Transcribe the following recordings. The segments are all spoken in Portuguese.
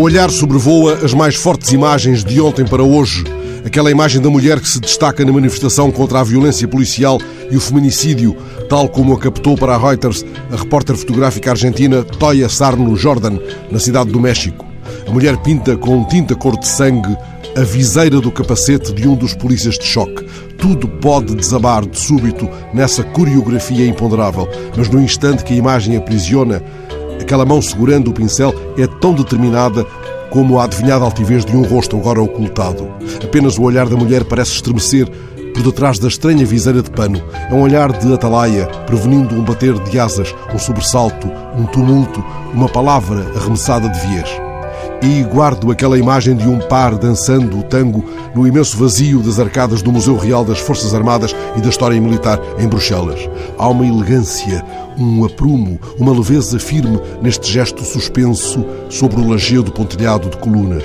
olhar sobrevoa as mais fortes imagens de ontem para hoje. Aquela imagem da mulher que se destaca na manifestação contra a violência policial e o feminicídio, tal como a captou para a Reuters a repórter fotográfica argentina Toya Sarno Jordan, na cidade do México. A mulher pinta com tinta cor de sangue a viseira do capacete de um dos polícias de choque. Tudo pode desabar de súbito nessa coreografia imponderável, mas no instante que a imagem aprisiona, aquela mão segurando o pincel é tão determinada como a adivinhada altivez de um rosto agora ocultado. Apenas o olhar da mulher parece estremecer por detrás da estranha viseira de pano. É um olhar de atalaia, prevenindo um bater de asas, um sobressalto, um tumulto, uma palavra arremessada de viés e guardo aquela imagem de um par dançando o tango no imenso vazio das arcadas do Museu Real das Forças Armadas e da História Militar em Bruxelas. Há uma elegância, um aprumo, uma leveza firme neste gesto suspenso sobre o lajedo pontilhado de colunas.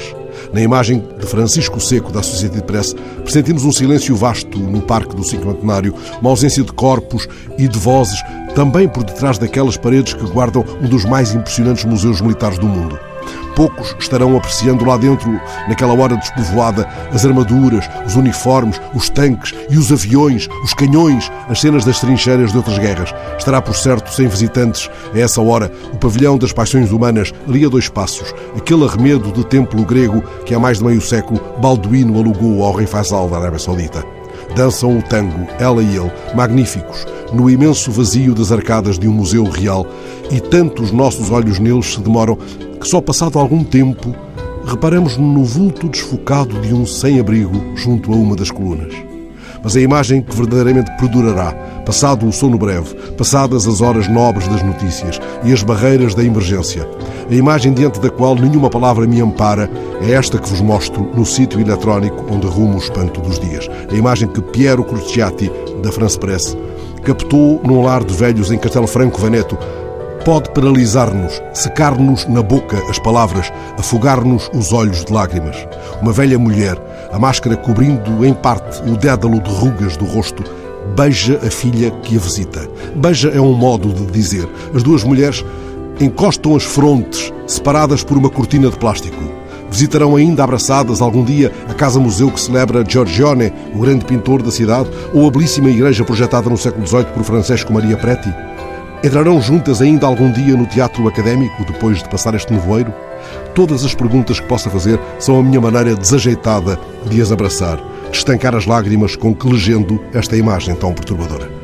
Na imagem de Francisco Seco, da Associated Press, pressentimos um silêncio vasto no Parque do Cinquentenário, uma ausência de corpos e de vozes, também por detrás daquelas paredes que guardam um dos mais impressionantes museus militares do mundo. Poucos estarão apreciando lá dentro, naquela hora despovoada, as armaduras, os uniformes, os tanques e os aviões, os canhões, as cenas das trincheiras de outras guerras. Estará, por certo, sem visitantes, a essa hora, o pavilhão das paixões humanas, ali a dois passos, aquele arremedo de templo grego que há mais de meio século Balduíno alugou ao rei Faisal da Arábia Saudita. Dançam o tango, ela e ele, magníficos, no imenso vazio das arcadas de um museu real, e tanto os nossos olhos neles se demoram que só passado algum tempo reparamos no vulto desfocado de um sem-abrigo junto a uma das colunas. Mas a imagem que verdadeiramente perdurará, passado o sono breve, passadas as horas nobres das notícias e as barreiras da emergência, a imagem diante da qual nenhuma palavra me ampara é esta que vos mostro no sítio eletrónico onde rumo o espanto dos dias. A imagem que Piero Cruciati, da France Press, captou num lar de velhos em Castelo Franco Veneto pode paralisar-nos, secar-nos na boca as palavras, afogar-nos os olhos de lágrimas. Uma velha mulher, a máscara cobrindo em parte o dédalo de rugas do rosto, beija a filha que a visita. Beija é um modo de dizer. As duas mulheres encostam as frontes, separadas por uma cortina de plástico. Visitarão ainda abraçadas algum dia a casa-museu que celebra Giorgione, o grande pintor da cidade, ou a belíssima igreja projetada no século XVIII por Francesco Maria Preti? Entrarão juntas ainda algum dia no teatro académico depois de passar este nevoeiro? Todas as perguntas que possa fazer são a minha maneira desajeitada de as abraçar, de estancar as lágrimas com que legendo esta imagem tão perturbadora.